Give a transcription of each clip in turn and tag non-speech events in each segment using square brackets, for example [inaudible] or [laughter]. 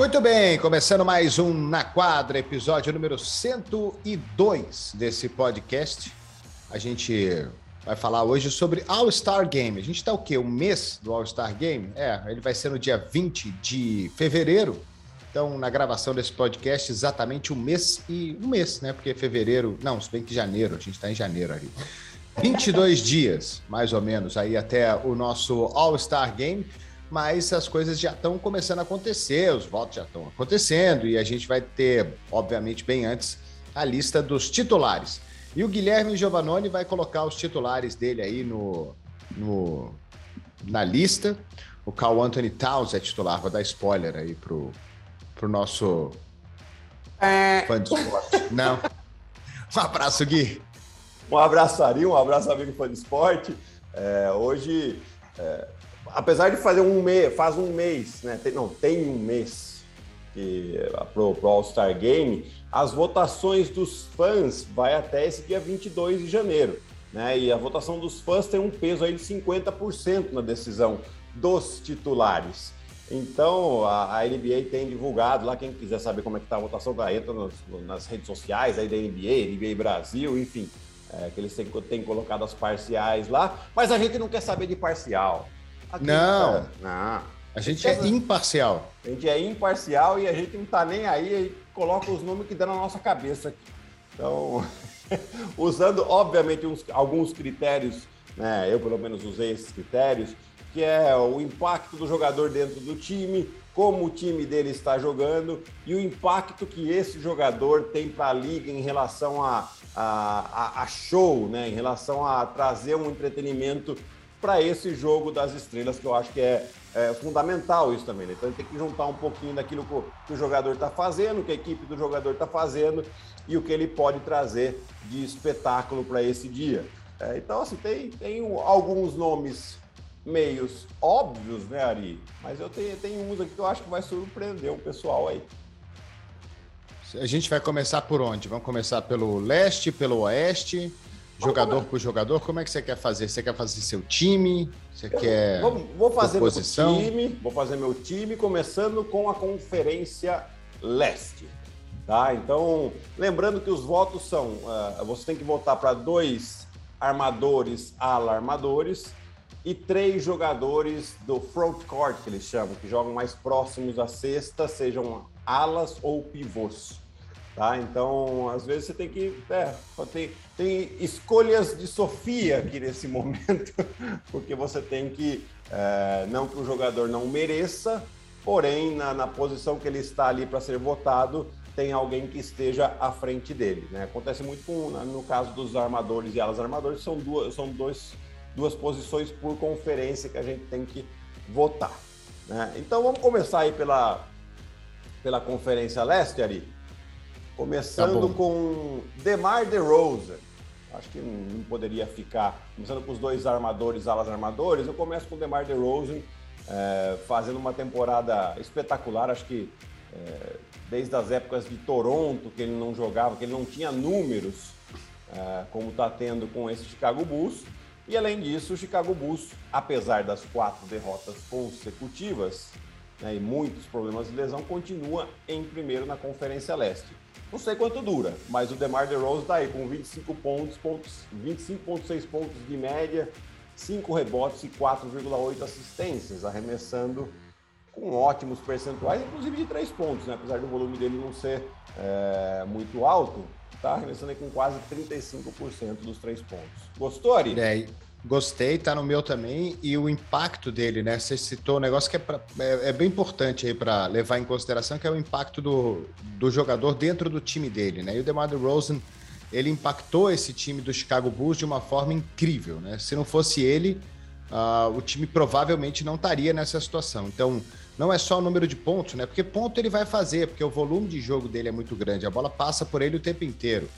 Muito bem, começando mais um Na Quadra, episódio número 102 desse podcast. A gente vai falar hoje sobre All-Star Game. A gente está o quê? Um mês do All-Star Game? É, ele vai ser no dia 20 de fevereiro. Então, na gravação desse podcast, exatamente um mês e um mês, né? Porque fevereiro, não, se bem que janeiro, a gente está em janeiro ali. 22 dias, mais ou menos, aí até o nosso All-Star Game mas as coisas já estão começando a acontecer, os votos já estão acontecendo e a gente vai ter, obviamente, bem antes, a lista dos titulares. E o Guilherme Giovannoni vai colocar os titulares dele aí no, no na lista. O Carl Anthony Towns é titular, vou dar spoiler aí pro, pro nosso é... fã de esporte. Não. Um abraço, Gui. Um abraço, Ari, um abraço, amigo fã de esporte. É, hoje, é, apesar de fazer um mês, faz um mês, né? Tem, não, tem um mês que pro, pro All-Star Game, as votações dos fãs vai até esse dia 22 de janeiro, né? E a votação dos fãs tem um peso aí de 50% na decisão dos titulares. Então, a, a, NBA tem divulgado lá, quem quiser saber como é que tá a votação, tá, entra nos, nas redes sociais aí da NBA, NBA Brasil, enfim, é, que eles têm, têm colocado as parciais lá, mas a gente não quer saber de parcial. Aqui, não. não. A gente é imparcial. A gente é imparcial e a gente não tá nem aí, coloca os números que dá na nossa cabeça aqui. Então, [laughs] usando, obviamente, uns, alguns critérios, né? Eu, pelo menos, usei esses critérios, que é o impacto do jogador dentro do time, como o time dele está jogando e o impacto que esse jogador tem para a liga em relação a, a, a, show, né? em relação a trazer um entretenimento para esse jogo das estrelas, que eu acho que é, é fundamental isso também. Né? Então, tem que juntar um pouquinho daquilo que o jogador está fazendo, que a equipe do jogador está fazendo e o que ele pode trazer de espetáculo para esse dia. É, então, assim, tem, tem alguns nomes meios óbvios, né, Ari? Mas eu tenho, tenho uns aqui que eu acho que vai surpreender o pessoal aí. A gente vai começar por onde? Vamos começar pelo leste, pelo oeste? Jogador por jogador, como é que você quer fazer? Você quer fazer seu time? Você eu quer. Vou, vou fazer posição? meu time, vou fazer meu time, começando com a Conferência Leste. Tá? Então, lembrando que os votos são: uh, você tem que votar para dois armadores, ala armadores, e três jogadores do front court, que eles chamam, que jogam mais próximos à cesta, sejam alas ou pivôs. Tá? Então, às vezes você tem que. É, tem, tem escolhas de Sofia aqui nesse [laughs] momento, porque você tem que. É, não que o jogador não mereça, porém, na, na posição que ele está ali para ser votado, tem alguém que esteja à frente dele. Né? Acontece muito com, no caso dos armadores e alas armadores, são duas, são dois, duas posições por conferência que a gente tem que votar. Né? Então vamos começar aí pela, pela Conferência Leste, Ari. Começando tá com Demar DeRozan. Acho que não poderia ficar. Começando com os dois armadores, alas armadores, eu começo com o Demar DeRozan, é, fazendo uma temporada espetacular. Acho que é, desde as épocas de Toronto, que ele não jogava, que ele não tinha números, é, como está tendo com esse Chicago Bulls. E além disso, o Chicago Bulls, apesar das quatro derrotas consecutivas né, e muitos problemas de lesão, continua em primeiro na Conferência Leste. Não sei quanto dura, mas o DeMar DeRozan está aí com 25 pontos, pontos 25,6 pontos de média, 5 rebotes e 4,8 assistências, arremessando com ótimos percentuais, inclusive de 3 pontos, né? apesar do volume dele não ser é, muito alto, está arremessando aí com quase 35% dos 3 pontos. Gostou, Ari? É, Gostei, tá no meu também. E o impacto dele, né? Você citou um negócio que é, pra, é, é bem importante aí para levar em consideração, que é o impacto do, do jogador dentro do time dele, né? E o DeMar DeRozan, ele impactou esse time do Chicago Bulls de uma forma incrível, né? Se não fosse ele, uh, o time provavelmente não estaria nessa situação. Então, não é só o número de pontos, né? Porque ponto ele vai fazer, porque o volume de jogo dele é muito grande, a bola passa por ele o tempo inteiro.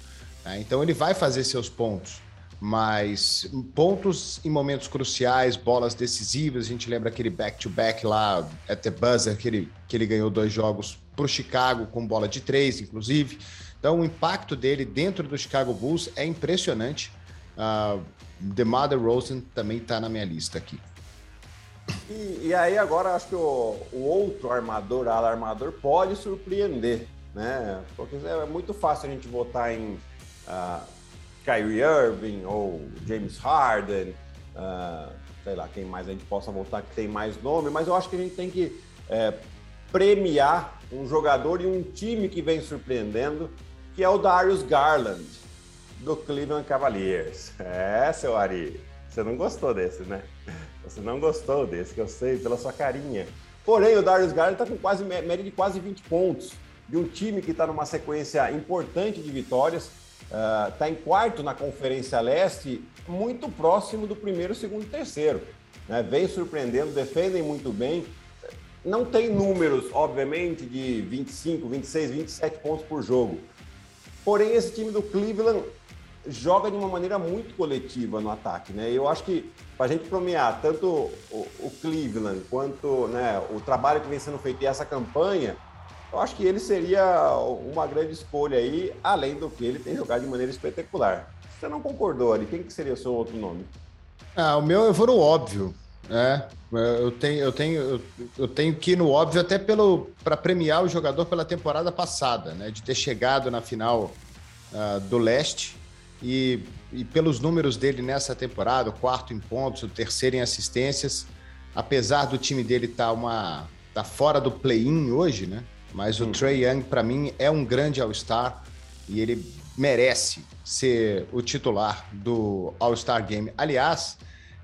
Né? Então, ele vai fazer seus pontos mas pontos em momentos cruciais, bolas decisivas, a gente lembra aquele back-to-back -back lá, at the buzzer, que ele, que ele ganhou dois jogos para o Chicago com bola de três, inclusive. Então, o impacto dele dentro do Chicago Bulls é impressionante. Uh, DeMar DeRozan também está na minha lista aqui. E, e, aí agora acho que o, o outro armador, ala armador, pode surpreender, né? Porque é muito fácil a gente votar em uh, Kyrie Irving ou James Harden, uh, sei lá, quem mais a gente possa votar que tem mais nome, mas eu acho que a gente tem que é, premiar um jogador e um time que vem surpreendendo, que é o Darius Garland, do Cleveland Cavaliers. [laughs] É, seu Ari, você não gostou desse, né? Você não gostou desse, que eu sei pela sua carinha. Porém, o Darius Garland está com quase média de quase 20 pontos, de um time que está numa sequência importante de vitórias, está ah, uh, em quarto na Conferência Leste, muito próximo do primeiro, segundo e terceiro. Né? Vem surpreendendo, defendem muito bem. Não tem números, obviamente, de 25, 26, 27 pontos por jogo. Porém, esse time do Cleveland joga de uma maneira muito coletiva no ataque, né? Eu acho que para a gente premiar tanto o, o, Cleveland quanto né, o trabalho que vem sendo feito e essa campanha, eu acho que ele seria uma grande escolha aí, além do que ele tem jogado de maneira espetacular. Você não concordou ali? Quem que seria o seu outro nome? Ah, o meu eu vou no óbvio. É, eu tenho, eu tenho, eu tenho que ir no óbvio até pelo para premiar o jogador pela temporada passada, né? De ter chegado na final uh, do leste e, e pelos números dele nessa temporada, o quarto em pontos, o terceiro em assistências, apesar do time dele estar tá uma tá fora do play-in hoje, né? Mas o Trey Young para mim é um grande All-Star e ele merece ser o titular do All-Star Game. Aliás,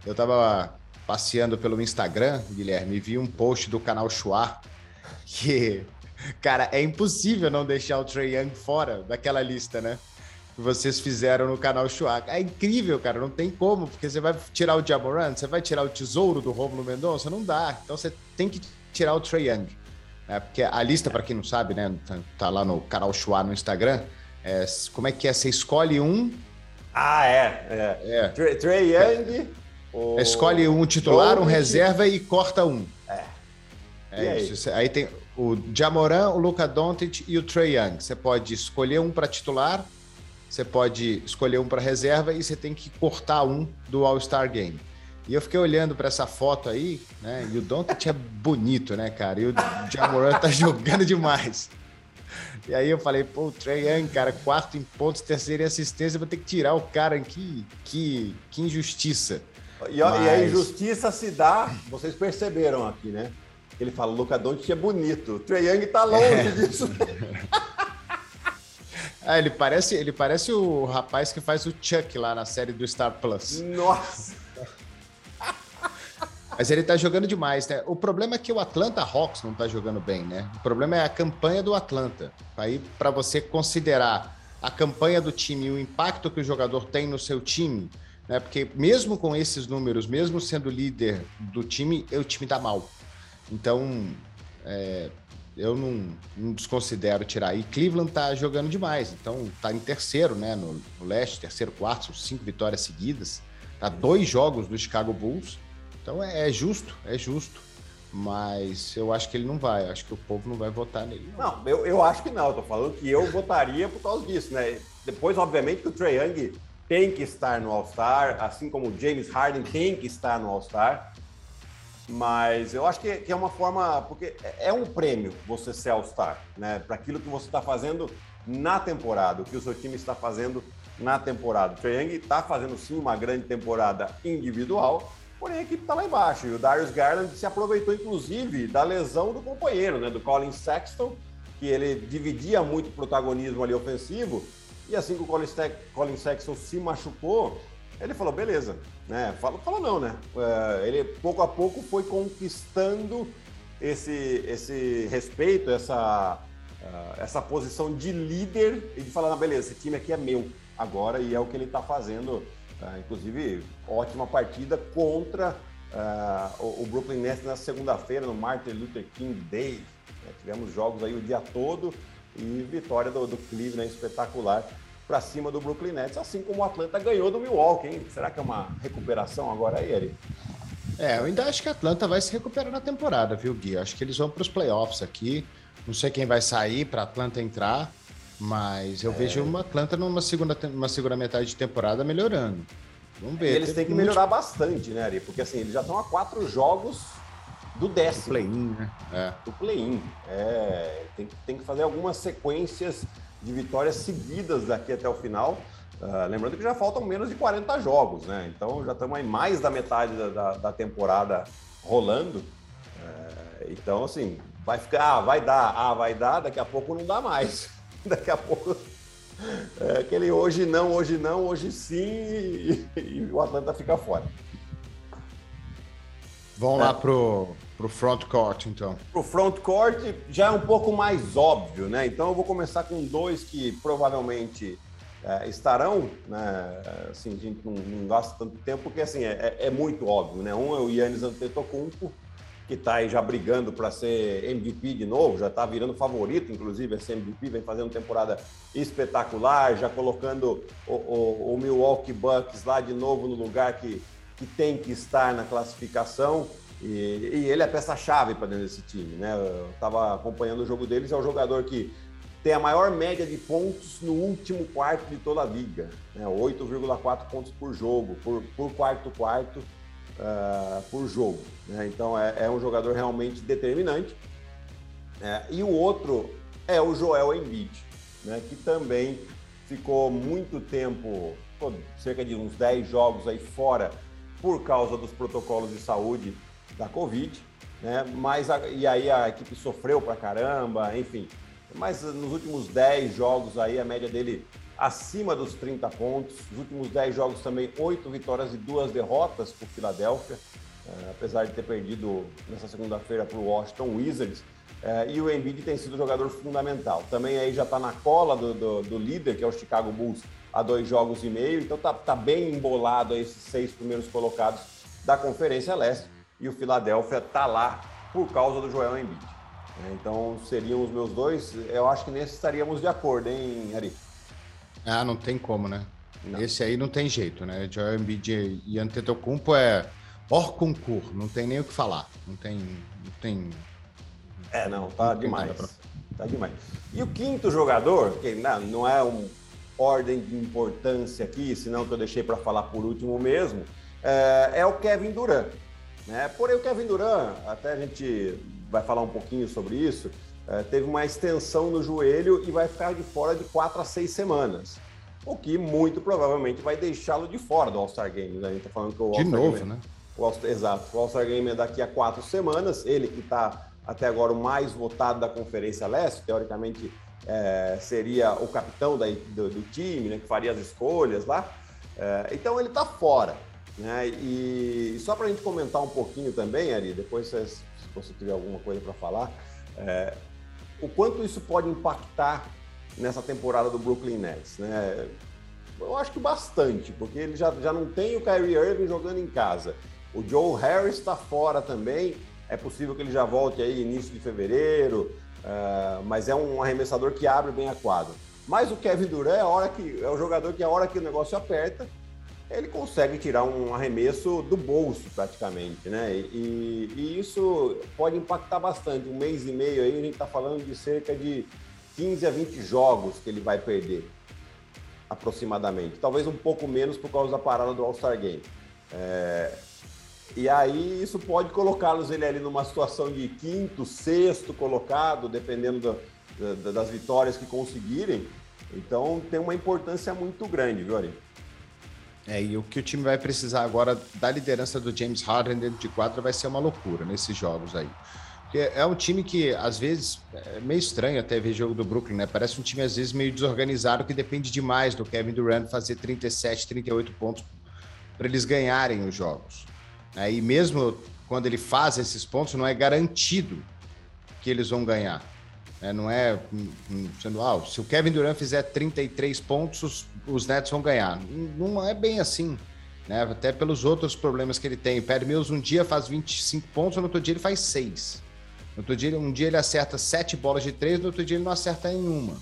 eu estava passeando pelo Instagram, Guilherme, e vi um post do canal Chua [laughs] que, cara, é impossível não deixar o Trey Young fora daquela lista, né? Que vocês fizeram no canal Chua. É incrível, cara, não tem como, porque você vai tirar o Jamoran, você vai tirar o tesouro do Romulo Mendonça, não dá. Então você tem que tirar o Trey Young. Né? Porque a lista, para quem não sabe, né, tá, tá lá no canal Chua no Instagram, é, como é que é? Você escolhe um. Ah, é. é. é. Trey, Trey Young. O... Escolhe um titular, um reserva e corta um. É. É aí? isso. Aí tem o Jamoran, o Luca Doncic e o Trey Young. Você pode escolher um para titular, você pode escolher um para reserva e você tem que cortar um do All-Star Game. E eu fiquei olhando para essa foto aí, né? E o Doncic é bonito, né, cara? E o Jamoran tá [laughs] jogando demais. E aí eu falei, pô, o Trey Young, cara, quarto em pontos, terceiro em assistência, vou ter que tirar o cara. Que, que, que injustiça. E, Mas... e, a injustiça se dá, vocês perceberam aqui, né? Ele fala, Luca Doncic é bonito. O Trae Young tá longe é. disso. [laughs] ah, ele parece, ele parece o rapaz que faz o Chuck lá na série do Star Plus. Nossa! Mas ele tá jogando demais, né? O problema é que o Atlanta Hawks não tá jogando bem, né? O problema é a campanha do Atlanta. Aí, para você considerar a campanha do time e o impacto que o jogador tem no seu time, né? Porque mesmo com esses números, mesmo sendo líder do time, o time dá mal. Então, é, eu não, não, desconsidero tirar. E Cleveland tá jogando demais, então tá em terceiro, né? No, no leste, terceiro, quarto, cinco vitórias seguidas. Tá dois jogos do Chicago Bulls. Então é, é justo, é justo. Mas eu acho que ele não vai, acho que o povo não vai votar nele. Não, não eu, eu acho que não. Eu tô falando que eu votaria por causa disso, né? Depois, obviamente, que o Trae Young tem que estar no All-Star, assim como o James Harden tem que estar no All-Star. Mas eu acho que, é uma forma, porque é, é um prêmio você ser All-Star, né? Para aquilo que você está fazendo na temporada, o que o seu time está fazendo na temporada. O Trae Young está fazendo sim uma grande temporada individual, porém a equipe está lá embaixo. E o Darius Garland se aproveitou, inclusive, da lesão do companheiro, né? Do Colin Sexton, que ele dividia muito protagonismo ali ofensivo e assim que o Colin, Colin Sexton se machucou, ele falou, beleza, né? Falou, falou não, né? É, ele pouco a pouco foi conquistando esse, esse respeito, essa, uh, essa posição de líder e de falar, beleza, esse time aqui é meu agora e é o que ele está fazendo. Uh, inclusive, ótima partida contra uh, o, Brooklyn Nets na segunda-feira, no Martin Luther King Day. Né? Tivemos jogos aí o dia todo e vitória do, do Cleveland espetacular para cima do Brooklyn Nets, assim como o Atlanta ganhou do Milwaukee, hein? Será que é uma recuperação agora aí, Eri? É, eu ainda acho que a Atlanta vai se recuperar na temporada, viu, Gui? Acho que eles vão para os playoffs aqui. Não sei quem vai sair para Atlanta entrar, mas eu é. vejo uma Atlanta numa segunda, numa segunda metade de temporada melhorando. Vamos ver. E eles têm que melhorar muito... bastante, né, Ari? Porque assim, eles já estão a quatro jogos do décimo. Do play-in, né? É. Do play-in. É, tem, tem que fazer algumas sequências de vitórias seguidas daqui até o final. Uh, lembrando que já faltam menos de 40 jogos, né? Então já estamos aí mais da metade da, da, da temporada rolando. Uh, então, assim, vai ficar, ah, vai dar, ah, vai dar, daqui a pouco não dá mais. [laughs] daqui a pouco é aquele hoje não, hoje não, hoje sim, e, e o Atlanta fica fora. Vamos é. lá pro, pro front court, então. Pro front court já é um pouco mais óbvio, né? Então eu vou começar com dois que provavelmente é, estarão, né? Assim, a gente não, não, gasta tanto tempo, porque assim, é, é, é muito óbvio, né? Um é o Yannis Antetokounmpo, que está aí já brigando para ser MVP de novo, já está virando favorito, inclusive, ser MVP, vem fazendo temporada espetacular, já colocando o, o, o Milwaukee Bucks lá de novo no lugar que, que tem que estar na classificação. E, e ele é peça-chave para dentro desse time, né? Eu estava acompanhando o jogo deles, é o jogador que tem a maior média de pontos no último quarto de toda a liga, né? 8,4 pontos por jogo, por, por quarto quarto uh, por jogo. Né? Então é, é, um jogador realmente determinante. É, e o outro é o Joel Embiid, né? que também ficou muito tempo, cerca de uns 10 jogos aí fora por causa dos protocolos de saúde da Covid, né? Mas a, e aí a equipe sofreu pra caramba, enfim. Mas nos últimos 10 jogos aí a média dele acima dos 30 pontos. Os últimos 10 jogos também, 8 vitórias e 2 derrotas para o Philadelphia, é, apesar de ter perdido nessa segunda-feira para o Washington Wizards. É, e o Embiid tem sido jogador fundamental. Também aí já está na cola do, do, do, líder, que é o Chicago Bulls, há dois jogos e meio. Então tá, tá bem embolado aí esses seis primeiros colocados da Conferência Leste. E o Philadelphia tá lá por causa do Joel Embiid. É, então seriam os meus dois. Eu acho que nesse estaríamos de acordo, hein, Ari? Ah, não tem como, né? Não. Esse aí não tem jeito, né? Joel Embiid e Antetokounmpo é hors concurso, não tem nem o que falar. Não tem... Não tem é, não, tá não demais. Pra... Tá demais. E o quinto jogador, que não, não é uma ordem de importância aqui, senão que eu deixei para falar por último mesmo, é, é, o Kevin Durant. Né? Porém, o Kevin Durant, até a gente vai falar um pouquinho sobre isso, é, teve uma extensão no joelho e vai ficar de fora de quatro a seis semanas. O que muito provavelmente vai deixá-lo de fora do All-Star Game. Né? A gente tá falando que o De novo, Game, né? O exato. O All-Star Game é daqui a quatro semanas. Ele que está até agora o mais votado da Conferência Leste, teoricamente é, seria o capitão da, do, do, time, né, que faria as escolhas lá. É, então ele está fora. Né? E, só para a gente comentar um pouquinho também, Ari, depois se você tiver alguma coisa para falar, é, o quanto isso pode impactar nessa temporada do Brooklyn Nets, né? Eu acho que bastante, porque ele já, já não tem o Kyrie Irving jogando em casa. O Joe Harris está fora também. É possível que ele já volte aí início de fevereiro, uh, mas é um arremessador que abre bem a quadra. Mas o Kevin Durant é, a hora que, é o jogador que a hora que o negócio aperta, ele consegue tirar um arremesso do bolso praticamente, né? E, e, isso pode impactar bastante. Um mês e meio aí a gente está falando de cerca de 15 a 20 jogos que ele vai perder, aproximadamente. Talvez um pouco menos por causa da parada do All-Star Game. É... E aí isso pode colocá-los ele ali numa situação de quinto, sexto colocado, dependendo do, do, das vitórias que conseguirem. Então tem uma importância muito grande, viu, Ari? É, e o que o time vai precisar agora da liderança do James Harden dentro de quadra vai ser uma loucura nesses jogos aí. Porque é um time que, às vezes, é meio estranho até ver jogo do Brooklyn, né? Parece um time, às vezes, meio desorganizado que depende demais do Kevin Durant fazer 37, 38 pontos para eles ganharem os jogos. Né? E mesmo quando ele faz esses pontos, não é garantido que eles vão ganhar. É, não é sendo, ah, se o Kevin Durant fizer 33 pontos, os, os Nets vão ganhar. Não é bem assim, né? Até pelos outros problemas que ele tem. O Perry Mills um dia faz 25 pontos, no outro dia ele faz 6. No outro dia, um dia ele acerta 7 bolas de 3, no outro dia ele não acerta nenhuma.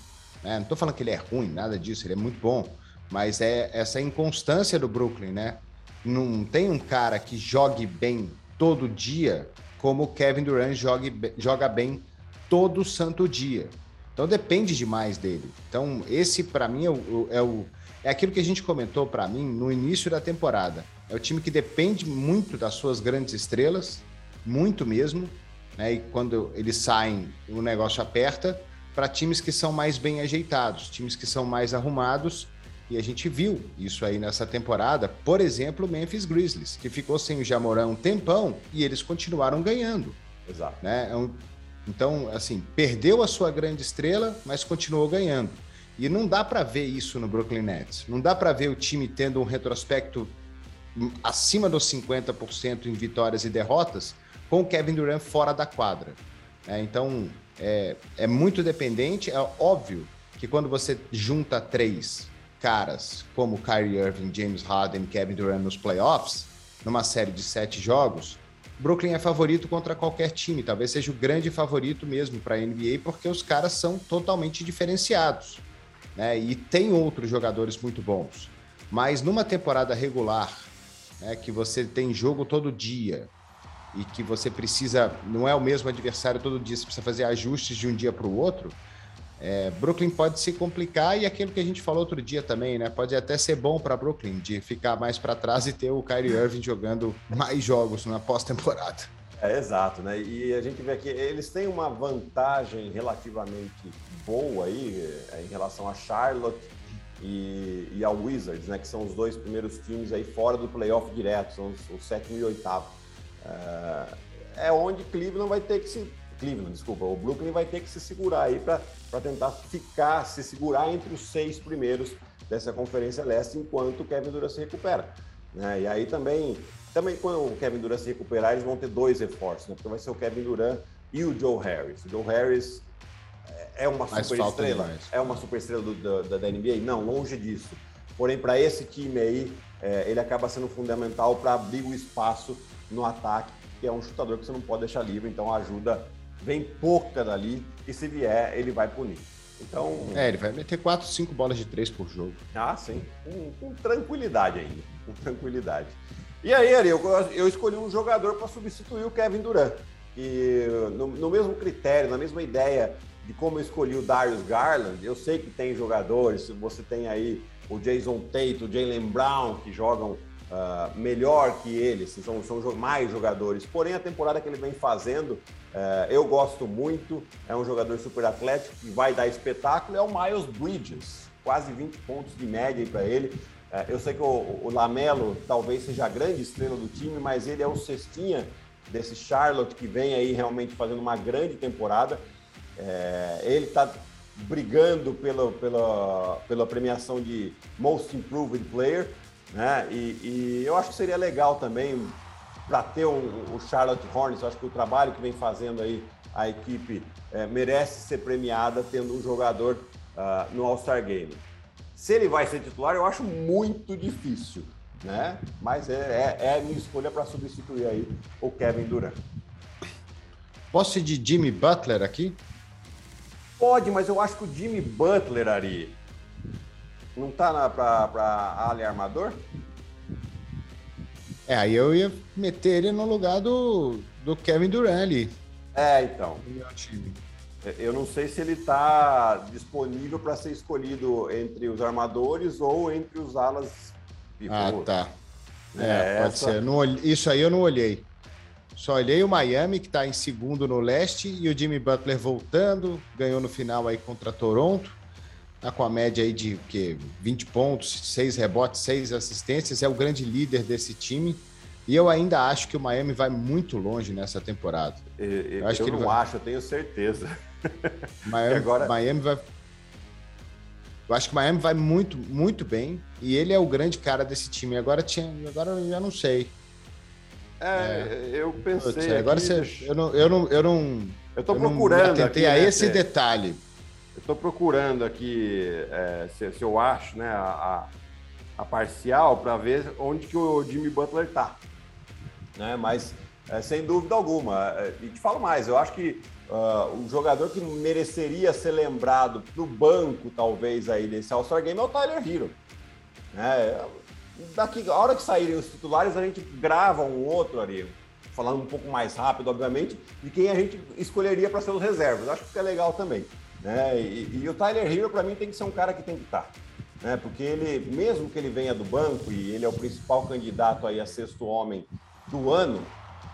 Né? Não estou falando que ele é ruim, nada disso, ele é muito bom. Mas é essa inconstância do Brooklyn, né? Não tem um cara que jogue bem todo dia como o Kevin Durant jogue, joga bem todo santo dia. Então depende demais dele. Então esse para mim é o, é o é aquilo que a gente comentou para mim no início da temporada. É o time que depende muito das suas grandes estrelas, muito mesmo, né? E quando eles saem, o negócio aperta para times que são mais bem ajeitados, times que são mais arrumados. E a gente viu isso aí nessa temporada, por exemplo, o Memphis Grizzlies, que ficou sem o Jamorão um tempão e eles continuaram ganhando. Exato. Né? É então, assim, perdeu a sua grande estrela, mas continuou ganhando. E não dá para ver isso no Brooklyn Nets. Não dá para ver o time tendo um retrospecto acima dos 50% em vitórias e derrotas com o Kevin Durant fora da quadra. É, então, é, é muito dependente. É óbvio que quando você junta três caras como Kyrie Irving, James Harden Kevin Durant nos playoffs, numa série de sete jogos, Brooklyn é favorito contra qualquer time. Talvez seja o grande favorito mesmo para a NBA, porque os caras são totalmente diferenciados. Né? E tem outros jogadores muito bons. Mas numa temporada regular, né, que você tem jogo todo dia e que você precisa, não é o mesmo adversário todo dia, você precisa fazer ajustes de um dia para o outro, é, Brooklyn pode se complicar e aquilo que a gente falou outro dia também, né? Pode até ser bom para Brooklyn de ficar mais para trás e ter o Kyrie Irving jogando mais jogos na pós-temporada. É exato, né? E a gente vê que eles têm uma vantagem relativamente boa aí é, em relação a Charlotte e, e ao Wizards, né? Que são os dois primeiros times aí fora do playoff direto, são os, o sétimo e oitavo. É, é onde Cleveland vai ter que se Cleveland, desculpa, o Brooklyn vai ter que se segurar aí para tentar ficar, se segurar entre os seis primeiros dessa Conferência Leste enquanto o Kevin Durant se recupera. Né? E aí também, também quando o Kevin Durant se recuperar, eles vão ter dois reforços, né? porque vai ser o Kevin Durant e o Joe Harris. O Joe Harris é, é uma super estrela, é uma super estrela do, do, da NBA? Não, longe disso. Porém, para esse time aí, é, ele acaba sendo fundamental para abrir o espaço no ataque, que é um chutador que você não pode deixar livre, então ajuda vem pouca dali e se vier, ele vai punir. Então. É, ele vai meter 4, 5 bolas de 3 por jogo. Ah, sim. Com, com tranquilidade ainda. Com tranquilidade. E aí, Ari, eu, eu escolhi um jogador para substituir o Kevin Durant. E no, no, mesmo critério, na mesma ideia de como eu escolhi o Darius Garland, eu sei que tem jogadores, você tem aí o Jason Tate, o Jalen Brown, que jogam uh, melhor que ele, assim, são, são mais jogadores. Porém, a temporada que ele vem fazendo, uh, eu gosto muito. É um jogador super atlético que vai dar espetáculo. É o Miles Bridges, quase 20 pontos de média para ele. Uh, eu sei que o, o Lamelo talvez seja a grande estrela do time, mas ele é o cestinha desse Charlotte que vem aí realmente fazendo uma grande temporada. É, ele está brigando pela, pela, pela premiação de Most Improved Player. Né? E, e eu acho que seria legal também para ter o, o, Charlotte Hornets. Eu acho que o trabalho que vem fazendo aí a equipe é, merece ser premiada tendo um jogador uh, no All-Star Game. Se ele vai ser titular, eu acho muito difícil, né? Mas é, é, é a minha escolha para substituir aí o Kevin Durant. Posso ir de Jimmy Butler aqui? Pode, mas eu acho que o Jimmy Butler, Ari, não tá para Ali Armador? É, aí eu ia meter ele no lugar do, do Kevin Durant ali. É, então. É, eu não sei se ele está disponível para ser escolhido entre os armadores ou entre os alas. Ah, tá. É, é pode essa... ser. Não, isso aí eu não olhei. Só olhei o Miami, que está em segundo no leste, e o Jimmy Butler voltando, ganhou no final aí contra Toronto. Tá com a média aí de que 20 pontos, 6 rebotes, 6 assistências, é o grande líder desse time. E eu ainda acho que o Miami vai muito longe nessa temporada. Eu, eu acho eu que não vai... acho, eu tenho certeza. [laughs] Miami, agora... Miami vai. Eu acho que o Miami vai muito, muito bem. E ele é o grande cara desse time. Agora, tinha, agora eu já não sei. É, é. eu pensei. agora aqui... você, eu não, eu não, eu não. Eu tô procurando. Não atentei aqui, a né, esse detalhe. Estou procurando aqui é, se, se, eu acho né, a, a parcial para ver onde que o Jimmy Butler está. Né? Mas, é, sem dúvida alguma, é, e te falo mais, eu acho que uh, um jogador que mereceria ser lembrado no banco, talvez, aí desse All-Star Game é o Tyler Hero. Né? Daqui, a hora que saírem os titulares, a gente grava um outro ali, falando um pouco mais rápido, obviamente, de quem a gente escolheria para ser os reservas. Acho que fica legal também. Né? E, e o Tyler Hero, para mim, tem que ser um cara que tem que estar. Tá, né? Porque ele, mesmo que ele venha do banco e ele é o principal candidato aí a sexto homem do ano,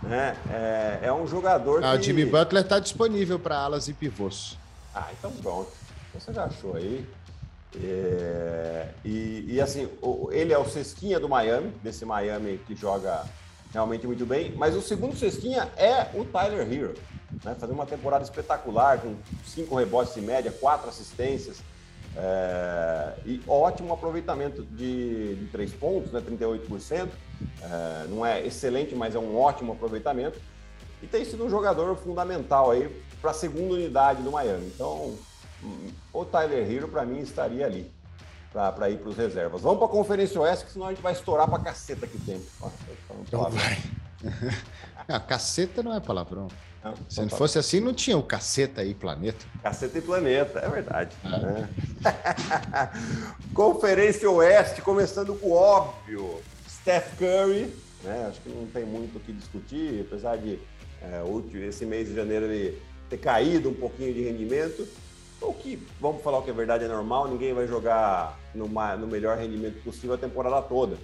né? É, é um jogador ah, que... O Jimmy Butler está disponível para alas e pivôs. Ah, então pronto. Você já achou aí. É, e, e, assim, ele é o cestinha do Miami, desse Miami que joga realmente muito bem, mas o segundo cestinha é o Tyler Hero, né? Fazendo uma temporada espetacular, com cinco rebotes em média, quatro assistências, é, e ótimo aproveitamento de, de três pontos, né? 38%. É, não é excelente, mas é um ótimo aproveitamento. E tem sido um jogador fundamental aí para a segunda unidade do Miami. Então, o Tyler Hero, para mim, estaria ali para ir para os reservas. Vamos para a Conferência Oeste, que senão a gente vai estourar para caceta aqui dentro. Então vai. [laughs] ah, caceta não é palavrão. Não, Se não fosse assim, não tinha o caceta aí, planeta. Caceta e planeta, é verdade. Né? [laughs] Conferência Oeste, começando com o óbvio. Steph Curry, né? Acho que não tem muito o que discutir, apesar de é, esse mês de janeiro ele ter caído um pouquinho de rendimento. O que, vamos falar o que é verdade, é normal, ninguém vai jogar numa, no melhor rendimento possível a temporada toda.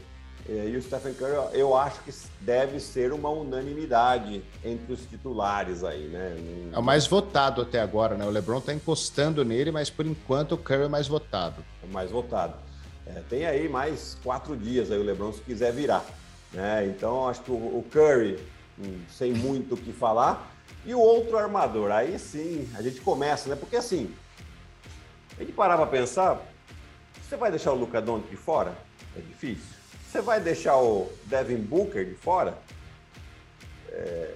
E o Stephen Curry, eu acho que deve ser uma unanimidade entre os titulares aí, né? É o mais votado até agora, né? O LeBron tá encostando nele, mas por enquanto o Curry é mais votado. É mais votado. É, tem aí mais quatro dias aí o LeBron se quiser virar, né? Então acho que o, Curry, hum, sem muito o que falar, e o outro armador, aí sim, a gente começa, né? Porque assim, a gente parar para pensar, você vai deixar o Luca Doncic de fora? É difícil. Você vai deixar o Devin Booker de fora? É...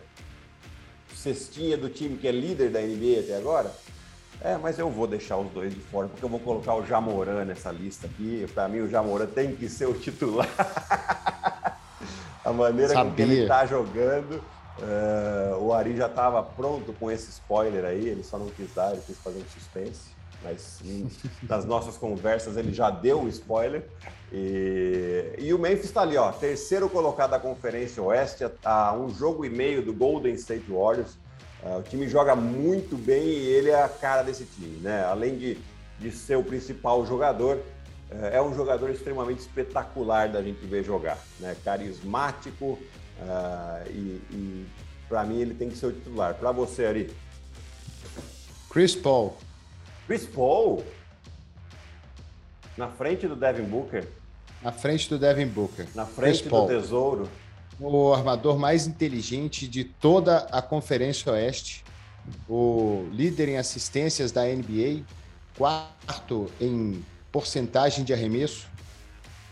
Cestinha do time que é líder da NBA até agora? É, mas eu vou deixar os dois de fora, porque eu vou colocar o Jamoran nessa lista aqui. Para mim, o Jamoran tem que ser o titular. [laughs] a maneira Sabia. com que ele está jogando. Uh, o Ari já estava pronto com esse spoiler aí, ele só não quis dar, ele quis fazer um suspense mas nas nossas conversas ele já deu o spoiler. E, e o Memphis está ali, ó, terceiro colocado da Conferência Oeste, a um jogo e meio do Golden State Warriors. Uh, o time joga muito bem e ele é a cara desse time, né? Além de, de ser o principal jogador, uh, é um jogador extremamente espetacular da gente ver jogar, né? Carismático uh, e, e para mim ele tem que ser o titular. Para você, Ari? Chris Paul. Chris Paul na frente do Devin Booker. Na frente do Devin Booker. Na frente do Tesouro. O armador mais inteligente de toda a Conferência Oeste. O líder em assistências da NBA. Quarto em porcentagem de arremesso.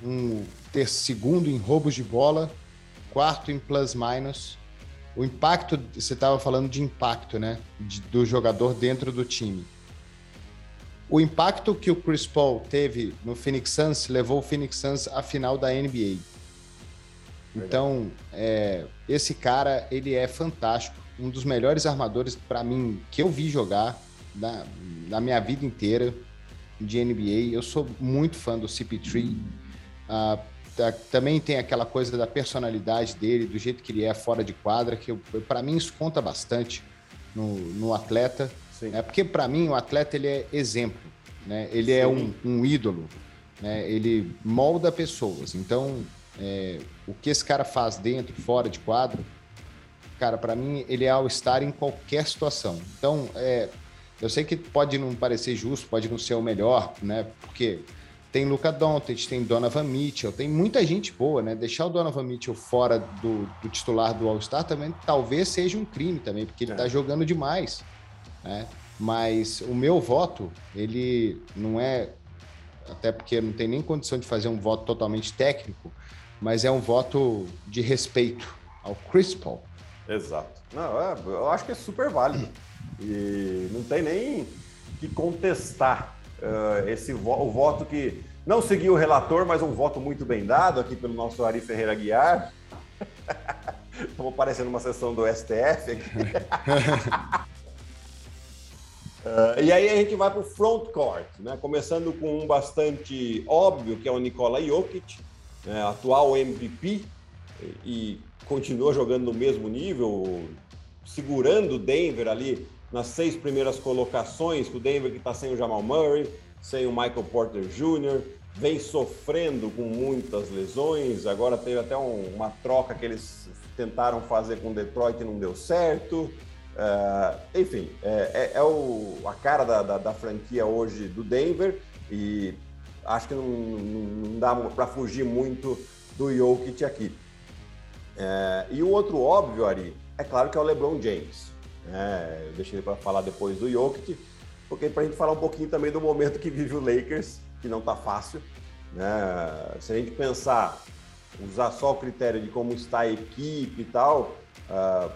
Um ter segundo em roubos de bola. Quarto em plus-minus. O impacto, você estava falando de impacto, né? De, do jogador dentro do time o impacto que o Chris Paul teve no Phoenix Suns levou o Phoenix Suns à final da NBA. Então, é, esse cara, ele é fantástico. Um dos melhores armadores, para mim, que eu vi jogar na, na, minha vida inteira de NBA. Eu sou muito fã do CP3. Ah, tá, também tem aquela coisa da personalidade dele, do jeito que ele é fora de quadra, que para mim isso conta bastante no, no atleta. Sim. É porque para mim o atleta ele é exemplo, né? Ele é Sim. é um, um ídolo, né? Ele molda pessoas. Então, é, o que esse cara faz dentro, fora de quadro, cara, para mim ele é ao estar em qualquer situação. Então, é, eu sei que pode não parecer justo, pode não ser o melhor, né? Porque tem Luca Doncic, tem Donovan Mitchell, tem muita gente boa, né? Deixar o Donovan Mitchell fora do, do titular do All-Star também talvez seja um crime também, porque ele é. tá jogando demais né? Mas o meu voto, ele não é, até porque não tem nem condição de fazer um voto totalmente técnico, mas é um voto de respeito ao Chris Paul. Exato. Não, é, eu acho que é super válido. E não tem nem que contestar uh, esse vo o voto que não seguiu o relator, mas um voto muito bem dado aqui pelo nosso Ari Ferreira Guiar. Estamos [laughs] parecendo uma sessão do STF aqui. [laughs] Uh, e aí a gente vai para o front court, né? começando com um bastante óbvio, que é o Nikola Jokic, né? atual MVP, e, e continua jogando no mesmo nível, segurando o Denver ali nas seis primeiras colocações, o Denver que está sem o Jamal Murray, sem o Michael Porter Jr., vem sofrendo com muitas lesões. Agora teve até um, uma troca que eles tentaram fazer com Detroit e não deu certo. Uh, enfim, é, é, é o, a cara da, da, da, franquia hoje do Denver e acho que não, não, dá para fugir muito do Jokic aqui. É, e o outro óbvio, Ari, é claro que é o LeBron James. É, eu deixei para falar depois do Jokic, porque para a gente falar um pouquinho também do momento que vive o Lakers, que não está fácil. Né? Se a gente pensar, usar só o critério de como está a equipe e tal, uh,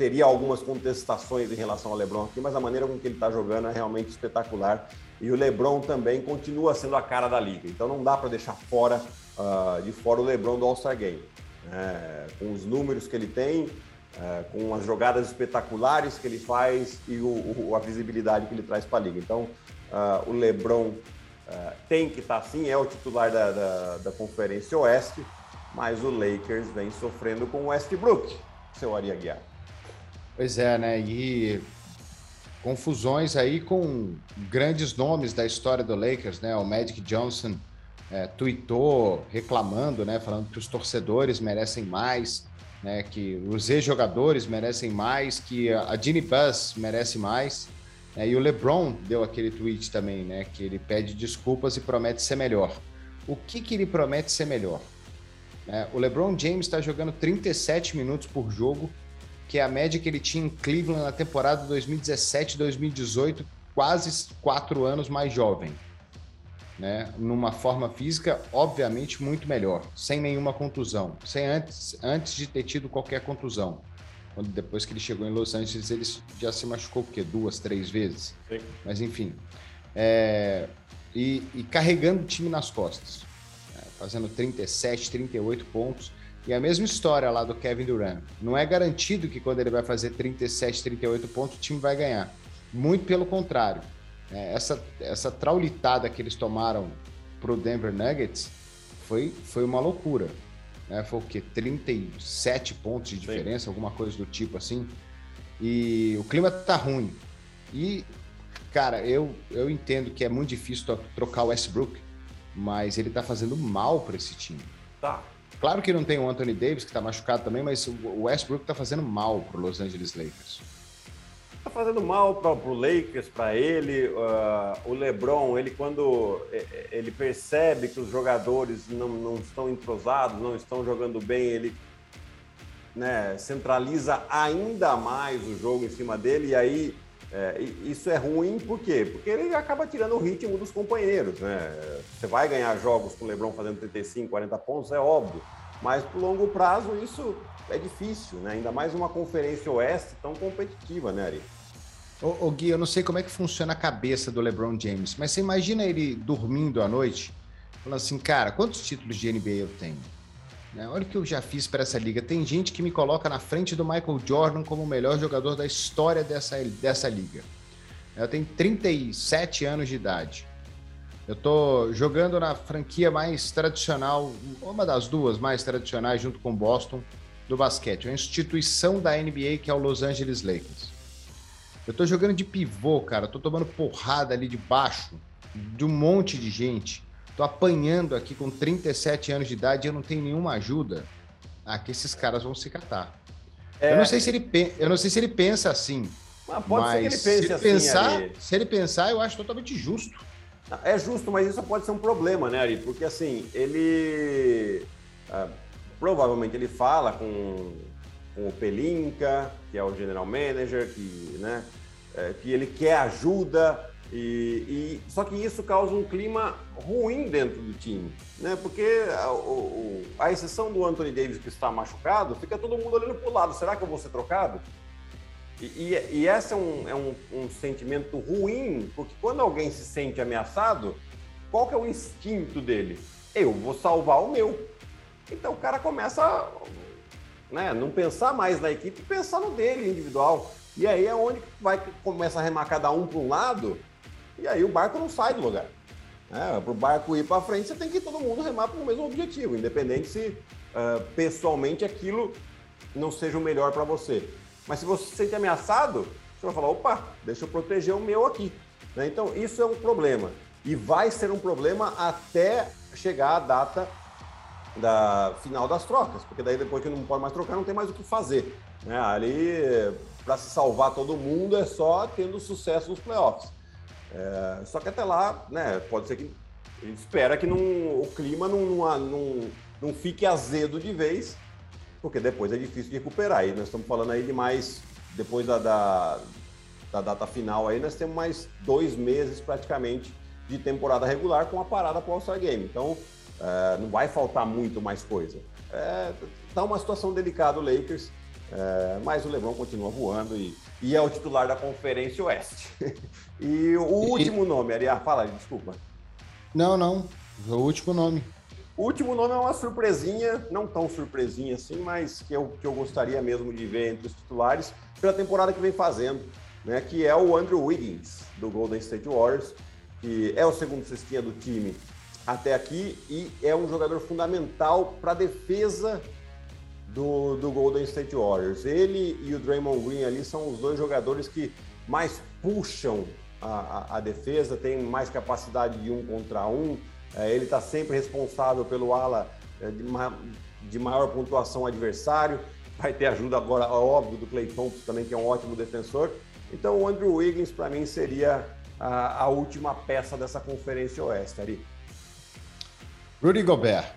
teria algumas contestações em relação ao LeBron aqui, mas a maneira com que ele está jogando é realmente espetacular. E o LeBron também continua sendo a cara da liga, então não dá para deixar fora uh, de fora o LeBron do All-Star Game. É, com os números que ele tem, é, com as jogadas espetaculares que ele faz e o, o, a visibilidade que ele traz para a liga. Então, uh, o LeBron uh, tem que estar tá, sim, é o titular da, da, da, Conferência Oeste, mas o Lakers vem sofrendo com o Westbrook, seu Ari Aguiar. Pois é, né? E confusões aí com grandes nomes da história do Lakers, né? O Magic Johnson é, tweetou reclamando, né? Falando que os torcedores merecem mais né, que os ex-jogadores merecem mais, que a Ginny Buzz merece mais. Né, e o LeBron deu aquele tweet também, né, que ele pede desculpas e promete ser melhor. O que, que ele promete ser melhor? É, o LeBron James está jogando 37 minutos por jogo, que é a média que ele tinha em Cleveland na temporada 2017-2018, quase quatro anos mais jovem né, numa forma física obviamente muito melhor, sem nenhuma contusão, sem antes, antes de ter tido qualquer contusão. Quando depois que ele chegou em Los Angeles, ele já se machucou porque duas, três vezes. Sim. Mas enfim, é, e, e, carregando o time nas costas, né, fazendo 37, 38 pontos. E a mesma história lá do Kevin Durant. Não é garantido que quando ele vai fazer 37, 38 pontos, o time vai ganhar. Muito pelo contrário é, essa, essa traulitada que eles tomaram para o Denver Nuggets foi, foi uma loucura. Né? Foi o quê? 37 pontos de diferença, Sim. alguma coisa do tipo assim. E o clima tá ruim. E, cara, eu, eu entendo que é muito difícil trocar o Westbrook, mas ele tá fazendo mal para esse time. Tá. Claro que não tem o Anthony Davis, que tá machucado também, mas o Westbrook tá fazendo mal pro Los Angeles Lakers. Tá fazendo mal para o Lakers, para ele. Uh, o LeBron, ele quando ele percebe que os jogadores não, não estão entrosados, não estão jogando bem, ele né, centraliza ainda mais o jogo em cima dele. E aí é, isso é ruim, por quê? Porque ele acaba tirando o ritmo dos companheiros. Né? Você vai ganhar jogos com o LeBron fazendo 35, 40 pontos, é óbvio. Mas por longo prazo isso é difícil, né? Ainda mais uma conferência oeste tão competitiva, né, Ari? Ô, ô, Gui, eu não sei como é que funciona a cabeça do LeBron James, mas você imagina ele dormindo à noite, falando assim, cara, quantos títulos de NBA eu tenho? Né? Olha o que eu já fiz para essa liga. Tem gente que me coloca na frente do Michael Jordan como o melhor jogador da história dessa, dessa liga. Eu tenho 37 anos de idade. Eu tô jogando na franquia mais tradicional, uma das duas mais tradicionais, junto com Boston, do basquete. Uma instituição da NBA que é o Los Angeles Lakers. Eu tô jogando de pivô, cara. Tô tomando porrada ali de baixo de um monte de gente. Tô apanhando aqui com 37 anos de idade e eu não tenho nenhuma ajuda. Ah, que esses caras vão se catar. É... Eu não sei se ele eu não sei se ele pensa assim. Mas pode mas ser que ele pense se ele assim, pensar, Ari. se ele pensar, eu acho totalmente justo. É justo, mas isso pode ser um problema, né, Ari? Porque assim, ele ah, provavelmente ele fala com com o Pelinka, que é o general manager, que, né, é, que ele quer ajuda, e, e, só que isso causa um clima ruim dentro do time, né? Porque a, o, a exceção do Anthony Davis que está machucado, fica todo mundo olhando para o lado. Será que eu vou ser trocado? E, e, e esse é, um, é um, um, sentimento ruim, porque quando alguém se sente ameaçado, qual que é o instinto dele? Eu vou salvar o meu. Então o cara começa né? Não pensar mais na equipe, pensar no dele individual. E aí é onde vai começa a remar cada um para um lado, e aí o barco não sai do lugar. É, para o barco ir para frente, você tem que todo mundo remar para o mesmo objetivo, independente se uh, pessoalmente aquilo não seja o melhor para você. Mas se você se sente ameaçado, você vai falar, opa, deixa eu proteger o meu aqui. Né? Então, isso é um problema. E vai ser um problema até chegar a data da final das trocas, porque daí depois que não pode mais trocar, não tem mais o que fazer. Né? Ali, para se salvar todo mundo, é só tendo sucesso nos playoffs. É, só que até lá, né, pode ser que ele espera que não, o clima não, não, não, não fique azedo de vez, porque depois é difícil de recuperar. E nós estamos falando aí de mais, depois da, da, da data final aí, nós temos mais dois meses praticamente de temporada regular com a parada para o All-Star Game. Então, é, não vai faltar muito mais coisa. É, tá uma situação delicada o Lakers, é, mas o LeBron continua voando e, e, é o titular da Conferência Oeste. [laughs] e o último nome, Ariá, fala, desculpa. Não, não, o último nome. O último nome é uma surpresinha, não tão surpresinha assim, mas que eu, que eu gostaria mesmo de ver entre os titulares pela temporada que vem fazendo, né? Que é o Andrew Wiggins, do Golden State Warriors, que é o segundo cestinha do time até aqui e é um jogador fundamental para a defesa do, do Golden State Warriors. Ele e o Draymond Green ali são os dois jogadores que mais puxam a, a, a defesa, tem mais capacidade de um contra um. É, ele está sempre responsável pelo ala é, de, ma, de, maior pontuação adversário. Vai ter ajuda agora, óbvio, do Clay Thompson também, que é um ótimo defensor. Então o Andrew Wiggins, para mim, seria a, a, última peça dessa Conferência Oeste, Ari. Rudy Gobert.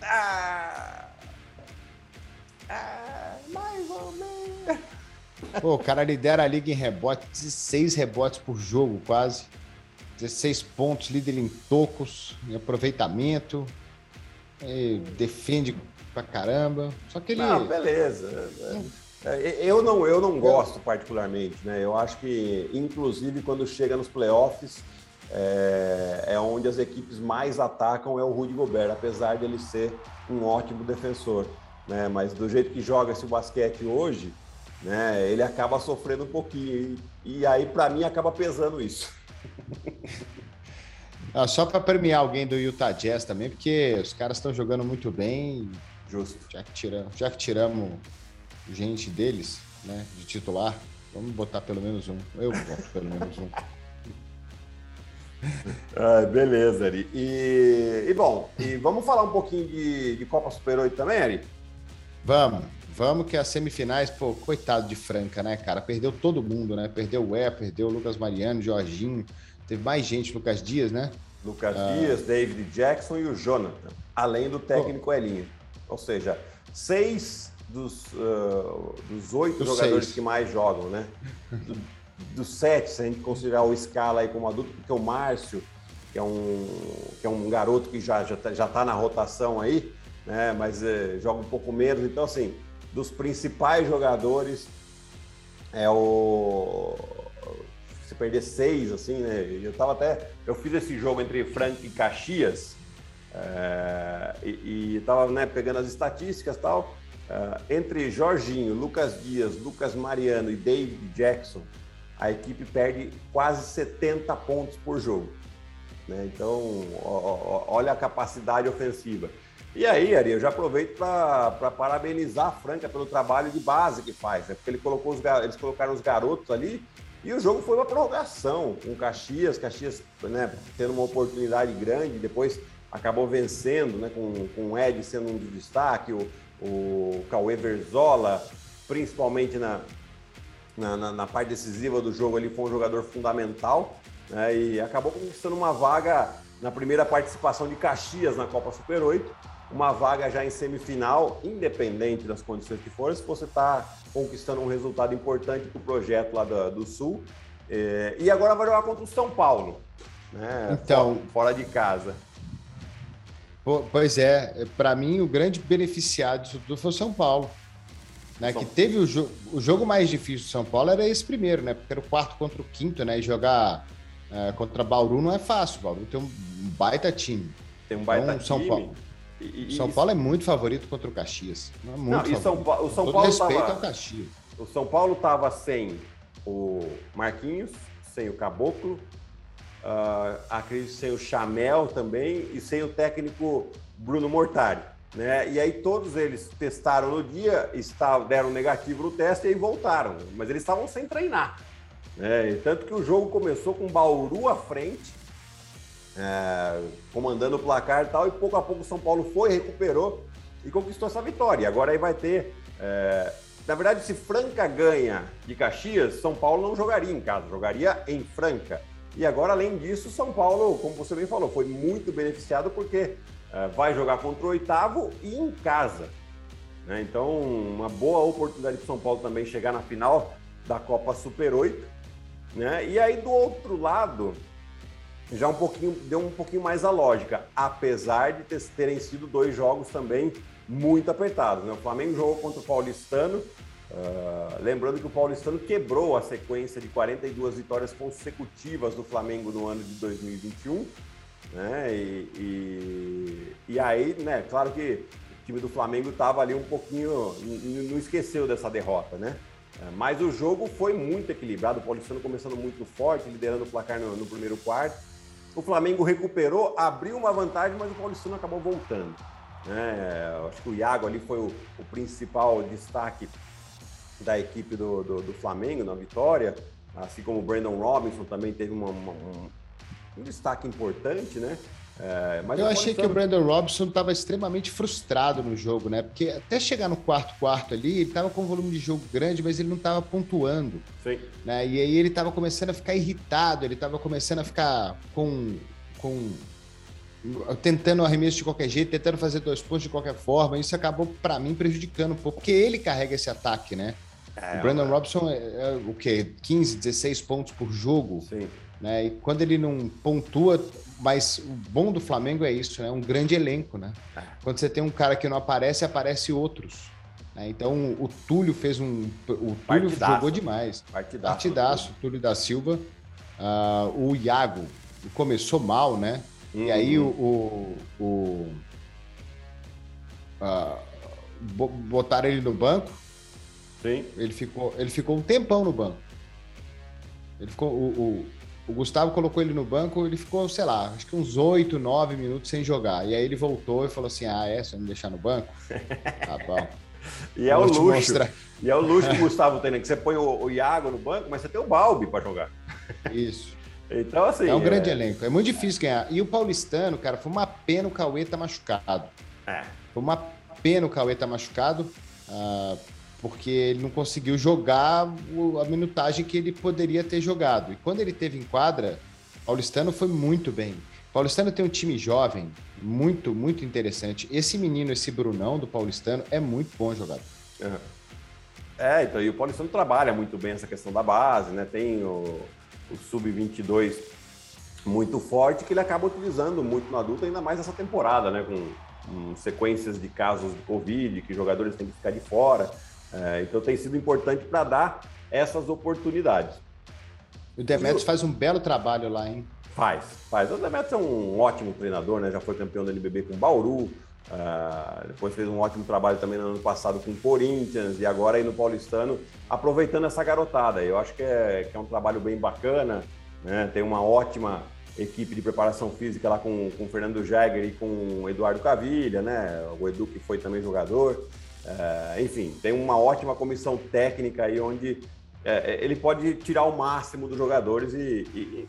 Ah, ah, mais ou menos. Pô, o cara lidera a liga em rebotes, 16 rebotes por jogo, quase. 16 pontos, líder em tocos, em aproveitamento. defende pra caramba. Só que ele. Não, beleza. É, eu não, eu não gosto particularmente, né? Eu acho que, inclusive, quando chega nos playoffs, é, é, onde as equipes mais atacam é o Rudy Gobert, apesar dele ser um ótimo defensor. Né? Mas do jeito que joga esse basquete hoje, né, ele acaba sofrendo um pouquinho. E, e aí, para mim, acaba pesando isso. [laughs] Ah, só para premiar alguém do Utah Jazz também, porque os caras estão jogando muito bem. Justo. Já que, tiramos, já que tiramos gente deles, né, de titular, vamos botar pelo menos um. Eu boto pelo menos um. [laughs] Ah, beleza, Ari. E, e, bom, e vamos falar um pouquinho de, de Copa Super 8 também, Ari? Vamos, vamos que as semifinais, pô, coitado de Franca, né, cara? Perdeu todo mundo, né? Perdeu o E, perdeu o Lucas Mariano, Jorginho, teve mais gente, Lucas Dias, né? Lucas ah. Dias, David Jackson e o Jonathan, além do técnico oh. Elinho. Ou seja, seis dos, uh, dos oito jogadores seis. que mais jogam, né? Do, dos sete, se a gente considerar o Scala aí como adulto, porque o Márcio, que é um, que é um garoto que já já está já tá na rotação aí, né? Mas é, joga um pouco menos. Então, assim, dos principais jogadores é o se perder seis, assim, né? Eu tava até. Eu fiz esse jogo entre Frank e Caxias é, e, e tava né, pegando as estatísticas e tal. É, entre Jorginho, Lucas Dias, Lucas Mariano e David Jackson, a equipe perde quase 70 pontos por jogo. Né? Então, ó, ó, olha a capacidade ofensiva. E aí, Ari, eu já aproveito para parabenizar a Franca pelo trabalho de base que faz, né? porque ele colocou os, eles colocaram os garotos ali e o jogo foi uma prorrogação com Caxias, Caxias né, tendo uma oportunidade grande, depois acabou vencendo, né, com, com o Ed sendo um destaque, o, o Cauê Verzola, principalmente na, na, na, na, parte decisiva do jogo ali, foi um jogador fundamental né, e acabou conquistando uma vaga na primeira participação de Caxias na Copa Super 8, uma vaga já em semifinal, independente das condições que for, se você está conquistando um resultado importante para o projeto lá do, do Sul. É, e agora vai jogar contra o São Paulo, né, então, fora, fora de casa. Pois é, para mim o grande beneficiado disso tudo foi o São Paulo. Né, que teve o, jo o jogo mais difícil do São Paulo era esse primeiro, né? Porque era o quarto contra o quinto, né? E jogar é, contra Bauru não é fácil. Bauru tem um baita time. Tem um baita então, São time. Paulo. E, São Paulo é muito favorito contra o Caxias. É muito não, e São o São Paulo respeito tava, ao Caxias. O São Paulo estava sem o Marquinhos, sem o Caboclo, uh, acredito sem o Chamel também e sem o técnico Bruno Mortari. né? E aí todos eles testaram no dia, estavam, deram negativo no teste e aí voltaram. Mas eles estavam sem treinar. Né? Tanto que o jogo começou com Bauru à frente, é, comandando o placar e tal, e pouco a pouco o São Paulo foi, recuperou e conquistou essa vitória. E agora aí vai ter. É, na verdade, se Franca ganha de Caxias, São Paulo não jogaria em casa, jogaria em Franca. E agora, além disso, São Paulo, como você bem falou, foi muito beneficiado porque é, vai jogar contra o oitavo e em casa. Né? Então, uma boa oportunidade para São Paulo também chegar na final da Copa Super 8. Né? E aí, do outro lado, já um pouquinho deu um pouquinho mais a lógica, apesar de terem sido dois jogos também muito apertados. Né? O Flamengo jogou contra o Paulistano, uh, lembrando que o Paulistano quebrou a sequência de 42 vitórias consecutivas do Flamengo no ano de 2021. Né? E, e, e aí, né, claro que o time do Flamengo estava ali um pouquinho, não esqueceu dessa derrota, né? É, mas o jogo foi muito equilibrado, o Paulistano começando muito forte, liderando o placar no, no primeiro quarto. O Flamengo recuperou, abriu uma vantagem, mas o Paulistano acabou voltando. Né? Acho que o Iago ali foi o, o principal destaque da equipe do, do, do, Flamengo na vitória, assim como o Brandon Robinson também teve uma, uma, um, um destaque importante, né? É, eu achei que o Brandon Robson estava extremamente frustrado no jogo, né? Porque até chegar no quarto quarto ali, ele estava com um volume de jogo grande, mas ele não estava pontuando. Sim. Né? E aí ele estava começando a ficar irritado, ele estava começando a ficar com, com tentando arremesso de qualquer jeito, tentando fazer dois pontos de qualquer forma. Isso acabou, para mim, prejudicando um pouco, porque ele carrega esse ataque, né? É, o Brandon Robson é, é, o quê? 15, 16 pontos por jogo. Sim. Né? E quando ele não pontua, mas o bom do Flamengo é isso, né? Um grande elenco, né? É. Quando você tem um cara que não aparece, aparece outros. Né? Então o Túlio fez um. O Túlio Partidaço. jogou demais. Partidaço. Partidaço, Túlio da Silva. Uh, o Iago começou mal, né? E aí o. o, o uh, botaram ele no banco. Sim. Ele ficou, ele ficou um tempão no banco. Ele ficou. O, o, o Gustavo colocou ele no banco, ele ficou, sei lá, acho que uns 8, 9 minutos sem jogar. E aí ele voltou e falou assim: Ah, é? Você vai me deixar no banco? [laughs] Tá bom. e é o luxo. Mostrar. E é o luxo que o [laughs] Gustavo tem, né? Que você põe o, o Iago no banco, mas você tem o Balbi para jogar. Isso. Então, assim. É um é... grande elenco. É muito difícil ganhar. E o paulistano, cara, foi uma pena o Cauê tá machucado. É. Foi uma pena o Cauê tá machucado. Uh, porque ele não conseguiu jogar a minutagem que ele poderia ter jogado. E quando ele teve em quadra, Paulistano foi muito bem. Paulistano tem um time jovem, muito, muito interessante. Esse menino, esse Brunão do Paulistano, é muito bom jogador. É, então, e o Paulistano trabalha muito bem essa questão da base, né? Tem o, o Sub-22 muito forte que ele acaba utilizando muito no adulto, ainda mais essa temporada, né? Com, com sequências de casos de Covid, que jogadores têm que ficar de fora. É, então tem sido importante para dar essas oportunidades. O Demetrius faz um belo trabalho lá, hein? Faz, faz. O Demetrius é um ótimo treinador, né? Já foi campeão da NBB com Bauru, uh, depois fez um ótimo trabalho também no ano passado com o Corinthians e agora aí no Paulistano, aproveitando essa garotada. Eu acho que é, que é um trabalho bem bacana, né? Tem uma ótima equipe de preparação física lá com, com o Fernando Jäger e com o Eduardo Cavilha, né? O Edu que foi também jogador. É, enfim, tem uma ótima comissão técnica aí onde é, é ele pode tirar o máximo dos jogadores e, e,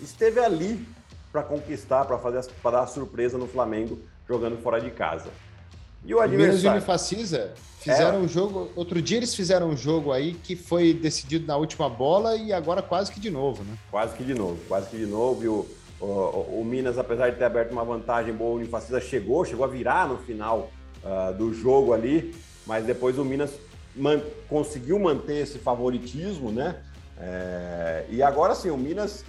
e esteve ali para conquistar, para fazer para dar a surpresa no Flamengo jogando fora de casa. E o adversário? O Facisa fizeram é. um jogo. Outro dia eles fizeram um jogo aí que foi decidido na última bola e agora quase que de novo, né? Quase que de novo, quase que de novo. E o, o, o Minas, apesar de ter aberto uma vantagem boa, o Unifacisa chegou, chegou a virar no final uh, do jogo ali, mas depois o Minas man conseguiu manter esse favoritismo, né? É, e agora sim, o Minas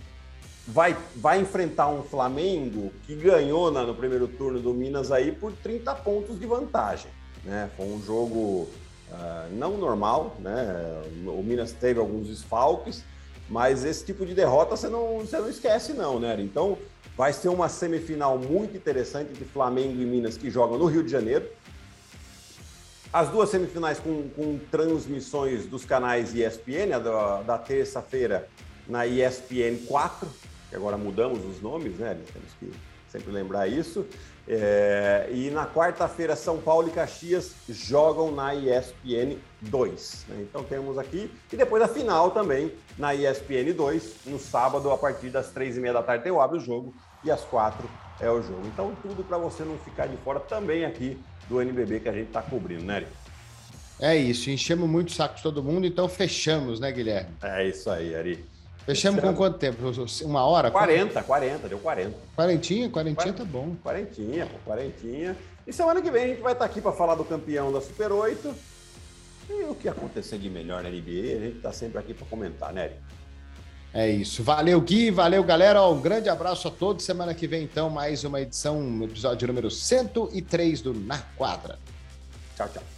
vai, vai enfrentar um Flamengo que ganhou na, no primeiro turno do Minas aí por 30 pontos de vantagem. Né? Foi um jogo uh, não normal, né? O Minas teve alguns desfalques, mas esse tipo de derrota você não, você não esquece, não, né? Então vai ser uma semifinal muito interessante de Flamengo e Minas que jogam no Rio de Janeiro. As duas semifinais com, com transmissões dos canais ESPN, a da, da terça-feira na ESPN 4, que agora mudamos os nomes, né? Temos que sempre lembrar isso. É, e na quarta-feira, São Paulo e Caxias jogam na ESPN 2. Né? Então temos aqui, e depois a final também na ESPN 2, no sábado, a partir das três e meia da tarde, eu abro o jogo e às quatro é o jogo. Então tudo para você não ficar de fora também aqui do NBB que a gente está cobrindo, né, Eric? É isso, enchemos muito o saco de todo mundo, então fechamos, né, Guilherme? É isso aí, Ari. Fechamos com quanto tempo? Uma hora? 40, 40, deu 40. Quarentinha? Quarentinha tá bom. Quarentinha, pô, quarentinha. E semana que vem a gente vai estar aqui para falar do campeão da Super 8 e o que acontecer de melhor na NBA. A gente tá sempre aqui para comentar, né, Eric? É isso. Valeu, Gui. Valeu, galera. Um grande abraço a todos. Semana que vem, então, mais uma edição, episódio número 103 do Na Quadra. Tchau, tchau.